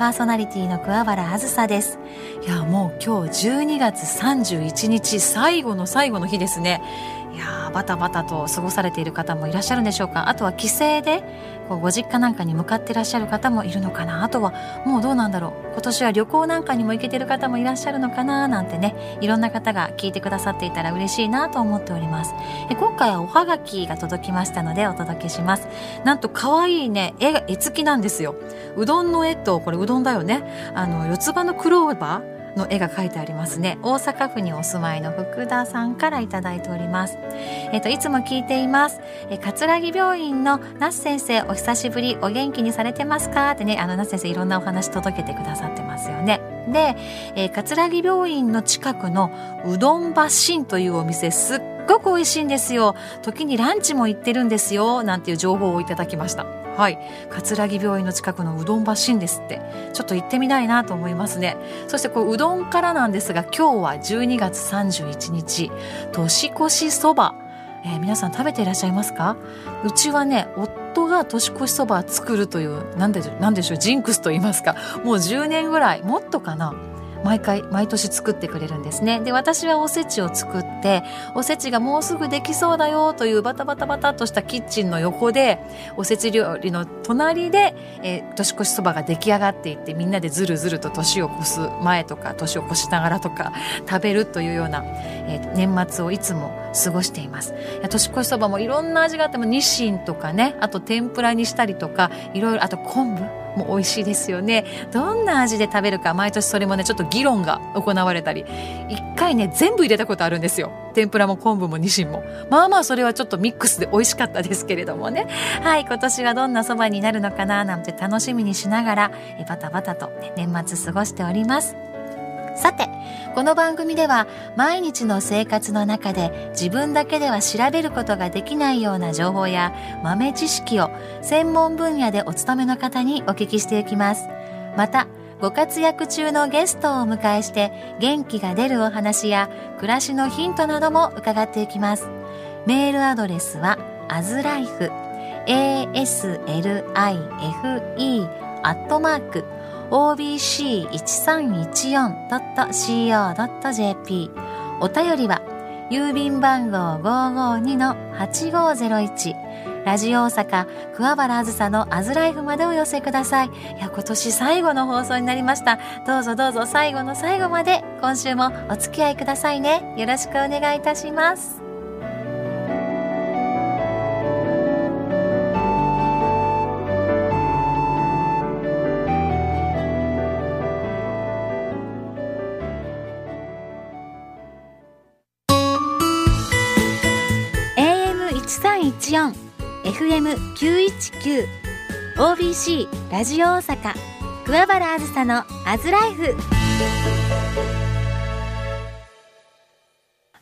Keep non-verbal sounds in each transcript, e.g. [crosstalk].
パーソナリティの桑原あずさです。いやもう今日12月31日最後の最後の日ですね。いやバタバタと過ごされている方もいらっしゃるんでしょうか。あとは帰省でこうご実家なんかに向かってらっしゃる方もいるのかなあとはもうどうなんだろう。今年は旅行なんかにも行けてる方もいらっしゃるのかななんてねいろんな方が聞いてくださっていたら嬉しいなと思っております。え今回はおはがきが届きましたのでお届けします。なんと可愛いね絵が絵付きなんですよ。うどんの絵とこれうどんだよね。あの四つ葉のクローバーの絵が描いてありますね。大阪府にお住まいの福田さんからいただいております。えっ、といつも聞いています。え葛城病院の那須先生お久しぶり。お元気にされてますか？ってねあの那須先生いろんなお話届けてくださってますよね。で、えー、葛城病院の近くのうどんばしんというお店すっごく美味しいんですよ。時にランチも行ってるんですよなんていう情報をいただきました。はい。葛城病院の近くのうどんばしんですって。ちょっと行ってみたいなと思いますね。そしてこううどんからなんですが今日は12月31日。年越しそば。えー、皆さん食べていらっしゃいますか？うちはね夫が年越しそば作るというなんでなんでしょうジンクスと言いますか。もう10年ぐらいもっとかな。毎回毎年作ってくれるんですね。で私はおせちを作っておせちがもうすぐできそうだよというバタバタバタとしたキッチンの横でおせち料理の隣で、えー、年越しそばが出来上がっていってみんなでずるずると年を越す前とか年を越しながらとか食べるというような、えー、年末をいつも過ごしています。年越しそばもいろんな味があってもニシンとかねあと天ぷらにしたりとかいろいろあと昆布。も美味しいですよね。どんな味で食べるか毎年それもねちょっと議論が行われたり。一回ね全部入れたことあるんですよ。天ぷらも昆布もニシンも。まあまあそれはちょっとミックスで美味しかったですけれどもね。はい今年はどんなそばになるのかななんて楽しみにしながらバタバタと、ね、年末過ごしております。さてこの番組では毎日の生活の中で自分だけでは調べることができないような情報や豆知識を専門分野でお勤めの方にお聞きしていきます。またご活躍中のゲストをお迎えして元気が出るお話や暮らしのヒントなども伺っていきます。メールアドレスは aslife aslife アットマーク obc1314.co.jp お便りは郵便番号552-8501ラジオ大阪桑原あずさのアズライフまでお寄せください。いや、今年最後の放送になりました。どうぞどうぞ最後の最後まで今週もお付き合いくださいね。よろしくお願いいたします。FM919 OBC ラジオ大阪。桑原あずさのアズライフ。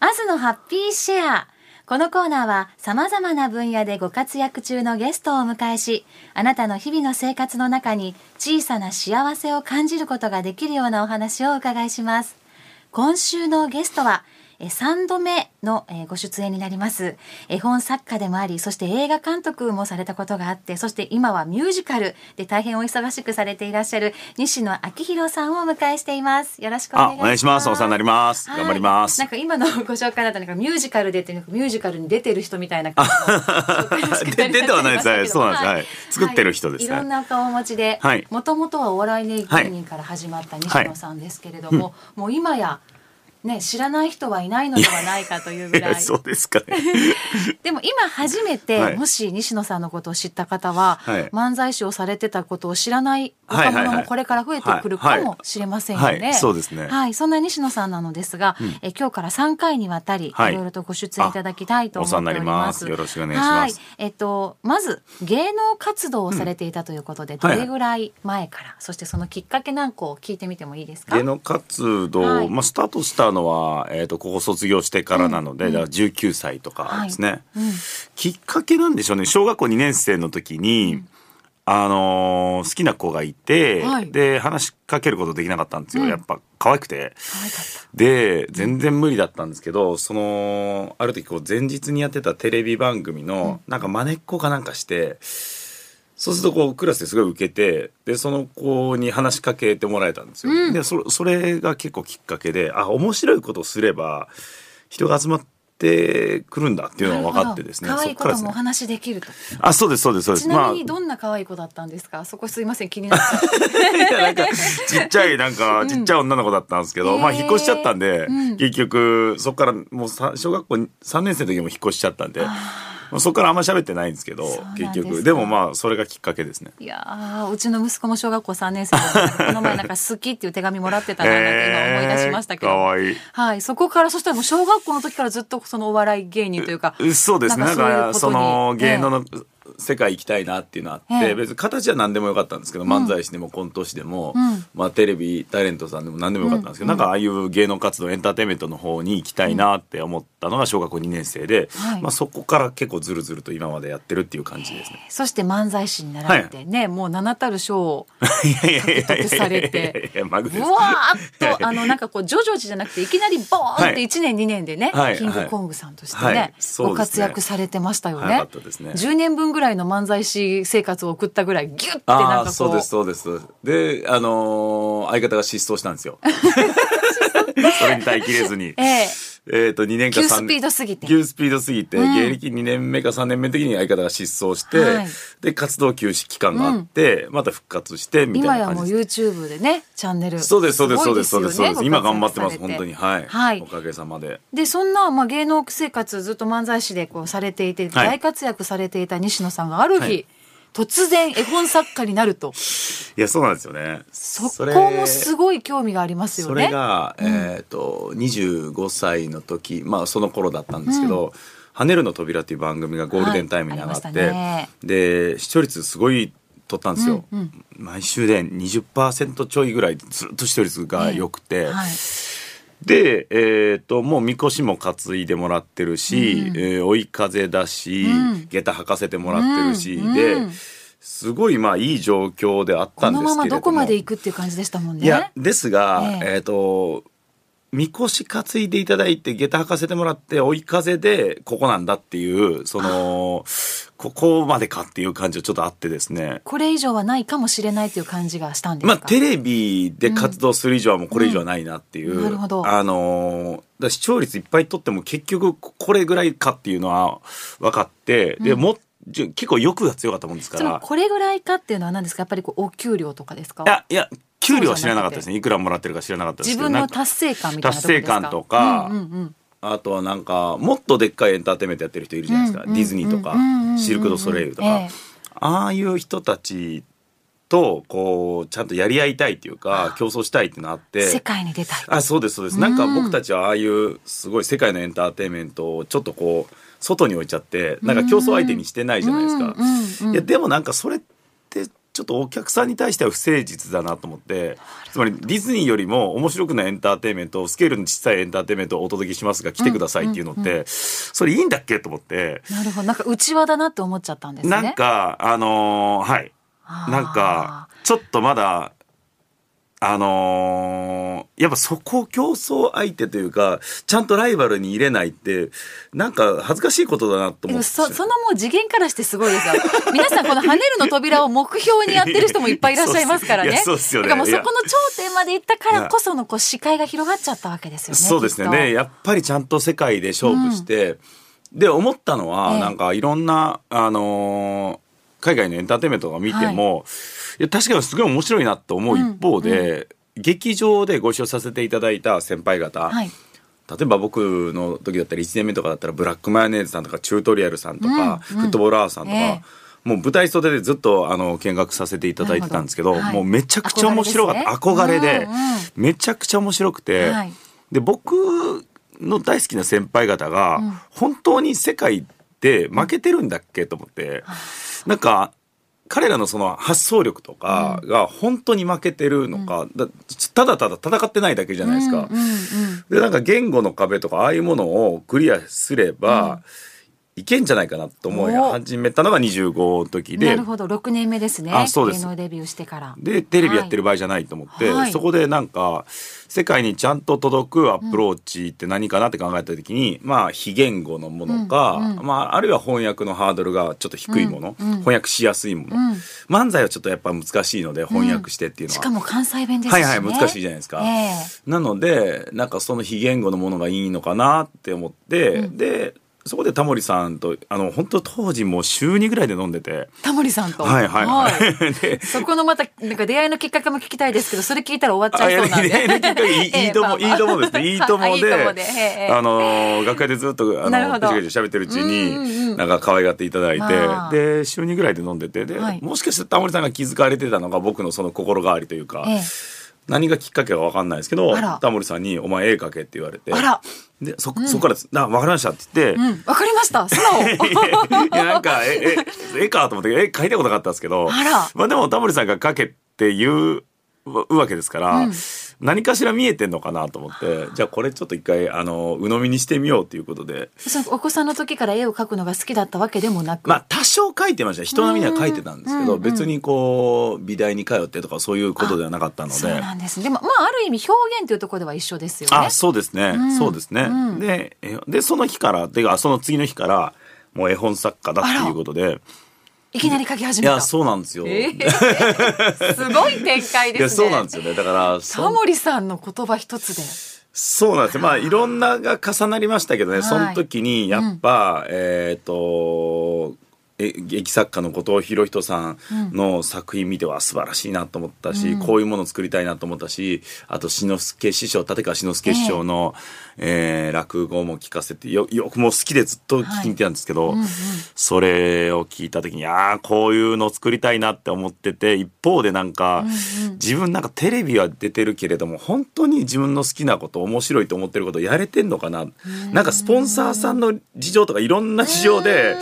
アズのハッピーシェア。このコーナーは様々な分野でご活躍中のゲストをお迎えし、あなたの日々の生活の中に小さな幸せを感じることができるようなお話をお伺いします。今週のゲストは、3度目のご出演になります。絵本作家でもありそして映画監督もされたことがあってそして今はミュージカルで大変お忙しくされていらっしゃる西野昭弘さんをお迎えしています。よろしくお願いします。お願いします。お世話になります、頑張ります。なんか今のご紹介だったなんかミュージカルでっていうミュージカルに出てる人みたいな [laughs] 出てはないです。そうなんです、はい、作ってる人です、ね。はい、いろんな顔持ちでもともとはお笑い芸人から始まった西野さんですけれども、もう今やね、知らない人はいないのではないかというぐらい。そうですか、ね、[laughs] でも今初めて、はい、もし西野さんのことを知った方は、はい、漫才師をされてたことを知らない若者もこれから増えてくるかもしれませんよね。そうですね。はい、そんな西野さんなのですが、うん、え今日から3回にわたり、い、ろいろとご出演いただきたいと思っております。よろしくお願いします。えっとまず芸能活動をされていたということで、うん、どれぐらい前から、そしてそのきっかけなんかを聞いてみてもいいですか？芸能活動、まあスタートしたのはえっ、ー、とここ卒業してからなので、うん、だから19歳とかですね、はい、きっかけなんでしょうね。小学校2年生の時に。あのー、好きな子がいて、はい、で話しかけることできなかったんですよ、うん、やっぱ可愛くて。で全然無理だったんですけどそのある時こう前日にやってたテレビ番組の、うん、なんかまねっこかなんかしてそうするとこうクラスですごい受けてでその子に話しかけてもらえたんですよ。うん。でそそれが結構きっかけであ面白いことをすれば人が集まってくるんだっていうのが分かってですね。可愛い子ともお話できると。あそうですそうですそうです。ちなみにどんな可愛い子だったんですか？そこすいません気になっ [laughs] なんかちっちゃいなんかちっちゃい女の子だったんですけど、まあ引っ越しちゃったんで、うん。結局そこからもうさ小学校3年生の時も引っ越しちゃったんでもうそこからあんま喋ってないんですけど結局。でもまあそれがきっかけですね。いやーうちの息子も小学校3年生だったこの前なんか好きっていう手紙もらってたななんて今思い出しましたけど、[laughs] えーかわいい。はいそこからそしたらもう小学校の時からずっとそのお笑い芸人というかそうですね。なんそういうことにかその芸能えの世界行きたいなっていうのあって、ええ。別に形は何でもよかったんですけど、漫才師でもコント師でも、うん。まあ、テレビタレントさんでも何でもよかったんですけど、なんかああいう芸能活動エンターテインメントの方に行きたいなって思ったのが小学校2年生で、はい。まあ、そこから結構ずるずると今までやってるっていう感じですね。そして漫才師になられてね、もう名たる賞を獲得されてうわーっとあのなんかこう徐々じゃなくていきなりボーンってはい1年2年でね、はいキングコングさんとしてね、ご活躍されてましたよね。早かったですね10年分ぐらいの漫才師生活を送ったぐらいギュッてなんあかこうあそうですそうです。であのー相方が失踪したんですよ [laughs] [laughs] それに耐えきれずに。[laughs] ええ。えっ、と2年か3急スピードすぎて。急スピードすぎて、うん。芸歴2年目か3年目の時に相方が失踪して、はい。で活動休止期間があって、また復活してみた今やもういな感じです。YouTube でねチャンネル。そうですそうですそうですそうです。そうです今ご頑張ってます本当に。はい、はい。おかげさまで。でそんな、まあ、芸能生活ずっと漫才師でこうされていて、はい。大活躍されていた西野さんがある日、はい突然絵本作家になると。いやそうなんですよね。そこもすごい興味がありますよそね。れが、えっ、と25歳の時まあその頃だったんですけど「跳ねるの扉」っていう番組がゴールデンタイムに上がって、はいね。で視聴率すごい取ったんですよ、うんうん。毎週で20%ちょいぐらいずっと視聴率が良くて、はいで、えー、ともうみこしも担いでもらってるし、うん。えー追い風だし、うん。下駄履かせてもらってるし、うん。でうん。すごいまあいい状況であったこのんですけれども。ままどこまで行くっていう感じでしたもんね。いやですが、ええ。えっ、とみこし担いでいただいて下駄履かせてもらって追い風でここなんだっていうそのここまでかっていう感じはちょっとあってですね。これ以上はないかもしれないという感じがしたんですか？まあテレビで活動する以上はもうこれ以上はないなっていう、うん。なるほど。あのーだ視聴率いっぱい取っても結局これぐらいかっていうのは分かって、でもじゅ結構欲が強かったもんですから。これぐらいかっていうのは何ですか？やっぱりこうお給料とかですか？いやいや給料は知らなかったですね。いくらもらってるか知らなかったです自けどなんか分の達成感みたいな達成感とかうんうんうん。あとはなんかもっとでっかいエンターテインメントやってる人いるじゃないですか、うんうんディズニーとか、うんうん。うんうんシルク・ドゥ・ソレイユとか、ええ。ああいう人たちとこうちゃんとやり合いたいっていうか競争したいっていうのがあって。世界に出たい。あそうですそうです、なんか僕たちはああいうすごい世界のエンターテインメントをちょっとこう外に置いちゃってなんか競争相手にしてないじゃないですか、いやでもなんかそれってちょっとお客さんに対しては不誠実だなと思ってつまりディズニーよりも面白くないエンターテインメントスケールの小さいエンターテインメントをお届けしますが来てくださいっていうのって、それいいんだっけと思って、なるほど。なんか内輪だなって思っちゃったんですね。なんかあのーはい。なんかちょっとまだあのーやっぱそこ競争相手というかちゃんとライバルに入れないってなんか恥ずかしいことだなと思って。そそのもう次元からしてすごいですよ。[laughs] 皆さんこの跳ねるの扉を目標にやってる人もいっぱいいらっしゃいますからいね。やそうっすよね。だからもうそこの頂点まで行ったからこそのこう視界が広がっちゃったわけですよね。そうですねきっと。でやっぱりちゃんと世界で勝負して、で思ったのは、ええ。なんかいろんなあのー海外のエンターテインメントが見ても、い、や確かにすごい面白いなと思う一方で、劇場でご一緒させていただいた先輩方、はい。例えば僕の時だったら1年目とかだったらブラックマヨネーズさんとかチュートリアルさんとか、うんうん。フットボールアワーさんとか、ええ。もう舞台袖でずっとあの見学させていただいてたんですけどどはいもうめちゃくちゃ面白かった。憧れで,、ね。うんうん。めちゃくちゃ面白くて、はい。で僕の大好きな先輩方が、うん。本当に世界で負けてるんだっけと思って、なんか彼らのその発想力とかが本当に負けてるのか、だただただ戦ってないだけじゃないですか。うんうんうんでなんか言語の壁とかああいうものをクリアすれば、いけんじゃないかなと思い始めたのが25の時で。なるほど。6年目ですね。あそうです。芸能デビューしてから。でテレビやってる場合じゃないと思って、はい。そこでなんか世界にちゃんと届くアプローチって何かなって考えた時に、まあ非言語のものか、うんうんまあ、あるいは翻訳のハードルがちょっと低いもの、うん。うん翻訳しやすいもの、うん。漫才はちょっとやっぱ難しいので翻訳してっていうのは、しかも関西弁ですしね。はいはい難しいじゃないですか。え。なのでなんかその非言語のものがいいのかなって思って、うん。でそこでタモリさんとあの本当当時もう週2ぐらいで飲んでて。えタモリさんと？はいはいはい。[laughs] でそこのまたなんか出会いのきっかけも聞きたいですけどそれ聞いたら終わっちゃいそうなんで。あいやいやいやいやいい [laughs] いいとも、ええいいともですね。[laughs] いいともで、あのー、楽屋でずっと、あの、ぐちぐち喋ってるうちうんうんうん。に、なんか可愛がっていただいて、で、週2ぐらいで飲んでて、で、はい。もしかしてタモリさんが気づかれてたのが僕のその心変わりというか、ええ何がきっかけかわかんないですけどタモリさんに、お前絵描けって言われて、で、そ、そこからです、あ、わかりましたって言って、うん。わかりました。素直。[laughs] いやなんかええ絵かと思って絵描いたことなかったんですけど。まあでもタモリさんが描けって言うわけですから、うん何かしら見えてんのかなと思ってじゃあこれちょっと一回あの鵜呑みにしてみようということで。お子さんの時から絵を描くのが好きだったわけでもなく、まあ多少描いてました。人並みには描いてたんですけど別にこう美大に通ってとかそういうことではなかったのそうで。なんですね。でもまあある意味表現というところでは一緒ですよね。あそうですね、うん。そうですね、うん。でえでその日からてかその次の日からもう絵本作家だっていうことでいきなり描き始めた。いやそうなんですよ、えーすごい展開いですね。やそうなんですよね。だからそタモリさんの言葉一つで。そうなんですよ。まあ、いろんなが重なりましたけどね、はい。その時に、やっぱ、えっ、と、え劇作家の後藤博人さんの作品見ては素晴らしいなと思ったし、うん。こういうものを作りたいなと思ったしあと志の輔師匠立川志の輔師匠の、えー落語も聞かせてよよくもう好きでずっと聞きに行ってたんですけど、うんうんそれを聞いた時にああこういうのを作りたいなって思ってて一方でなんか、うんうん。自分なんかテレビは出てるけれども本当に自分の好きなこと面白いと思ってることやれてんのかな？なんかスポンサーさんの事情とかいろんな事情で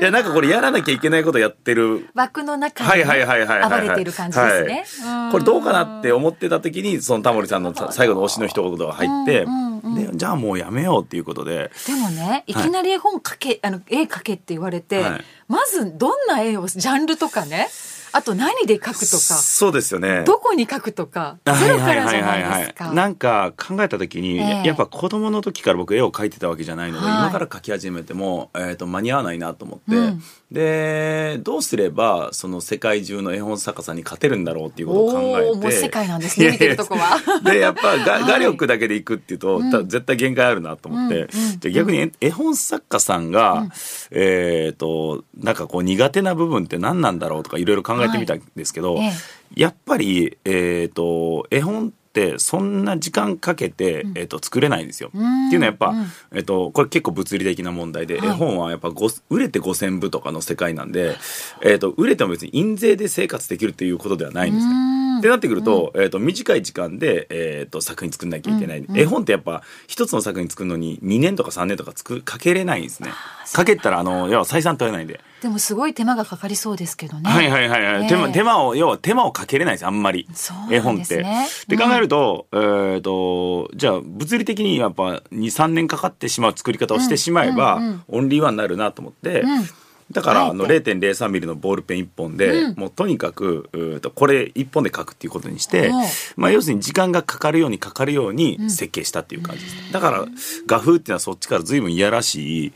いやなんかこれやらなきゃいけないことやってる。枠の中にはいはいはいはいはいはい。暴れている感じですね、はい。これどうかなって思ってた時にそのタモリさんのさ最後の推しの一言が入ってうんうんうんでじゃあもうやめようっていうことで。でもねいきなり絵本描け、あの絵描けって言われて、はい。まずどんな絵をジャンルとかねあと何で描くとか？そうですよね。どこに描くとか？ゼロからじゃないですか。なんか考えた時に、ええ。やっぱ子供の時から僕絵を描いてたわけじゃないので、はい。今から描き始めても、えー、と間に合わないなと思って、うん。でどうすればその世界中の絵本作家さんに勝てるんだろうっていうことを考えて。世界なんですね見てるとこは。でやっぱがはい。画力だけでいくっていうと、うん。た絶対限界あるなと思って、うんうんで逆に絵絵本作家さんが、うん。えっ、となんかこう苦手な部分って何なんだろうとかいろいろ考えてみたんですけど、ええやっぱり、えー、と絵本ってそんな時間かけて、えー、と作れないんですよ。うん。っていうのはやっぱ、うん。えー、とこれ結構物理的な問題で、はい。絵本はやっぱご売れて5,000部とかの世界なんで、えー、と売れても別に印税で生活できるっていうことではないんですね。うんってなってくると,、えー、と短い時間で、えー、と作品作んなきゃいけない、うんうん絵本ってやっぱ一つの作品作るのに2年とか3年とか作かけれないんですね。かけたらあの要は採算取れないんで。でもすごい手間がかかりそうですけどね。はいはいはいはい、ええ手間手間を要は手間をかけれないですあんまりね絵本って。で考えると,、えー、とじゃあ物理的にやっぱ23年かかってしまう作り方をしてしまえば、うんうんうんオンリーワンになるなと思って。うんだからあのあえ0.03ミリのボールペン1本で、うん。もうとにかくとこれ1本で書くっていうことにしてまあ、要するに時間がかかるようにかかるように設計したっていう感じです、だから画風っていうのはそっちから随分いやらしい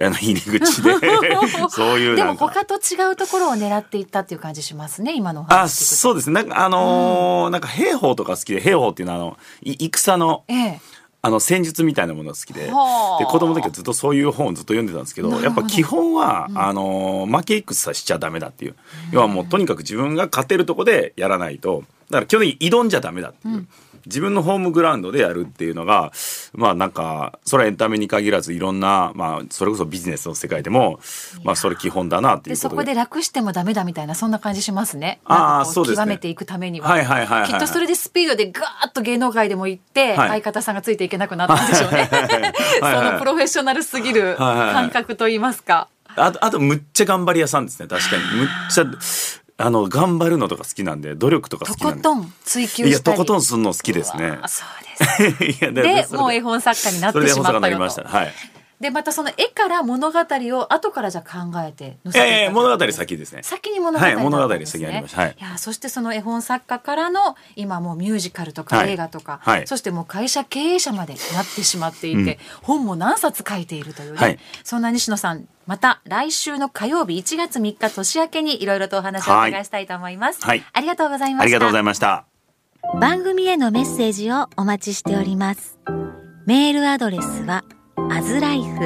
あの [laughs] 入り口で [laughs] そういうでも他と違うところを狙っていったっていう感じしますね今の話聞くと。そうです。ね。なんかあのーなんか兵法とか好きで、兵法っていうのはあのい戦のええあの戦術みたいなものが好きで、ではあ。子供の時はずっとそういう本をずっと読んでたんですけど、やっぱ基本は、あのー負け戦しちゃダメだっていう。要はもうとにかく自分が勝てるとこでやらないと、だから基本的に挑んじゃダメだっていう。自分のホームグラウンドでやるっていうのがまあなんかそれはエンタメに限らずいろんなまあそれこそビジネスの世界でもまあそれ基本だなっていうことでこで楽してもダメだみたいなそんな感じしますね。あーなんかこそうですね極めていくためには。はいはいはいはいきっとそれでスピードでガーッと芸能界でも行って、はい相方さんがついていけなくなったんでしょうね。はい [laughs] はいそのプロフェッショナルすぎるはいはいはい感覚といいますか。あと、あと、むっちゃ頑張り屋さんですね。確かに。むっちゃ、あの、頑張るのとか好きなんで、努力とか好ときなんで。ことん追求いや、したり。とことんすんの好きですね。そうです。[laughs] で、もう絵本作家になってしまったよと。それで絵本作家になりました。はい。でまたその絵から物語を後からじゃ考えて載せていや物語先ですね。先に物語、はい、物語先ありました、はい、いやそしてその絵本作家からの今もうミュージカルとか映画とか、はい、そしてもう会社経営者までなってしまっていて、うん、本も何冊書いているというね、はい、そんな西野さんまた来週の火曜日1月3日年明けにいろいろとお話をお伺いしたいと思います、はい、ありがとうございました。ありがとうございました。番組へのメッセージをお待ちしております。メールアドレスはアズライフ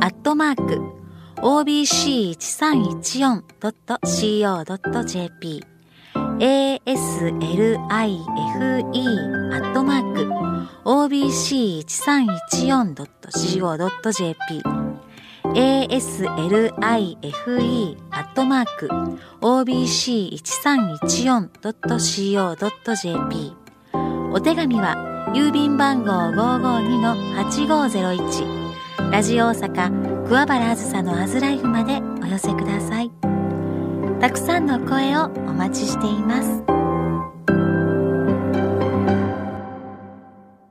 アットマーク obc1314.co.jp aslife アットマーク obc1314.co.jp aslife アットマーク obc1314.co.jp お手紙は郵便番号552-8501ラジオ大阪桑原あずさのアズライフまでお寄せください。たくさんの声をお待ちしています。